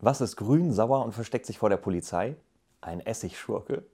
Was ist grün, sauer und versteckt sich vor der Polizei? Ein Essigschurke.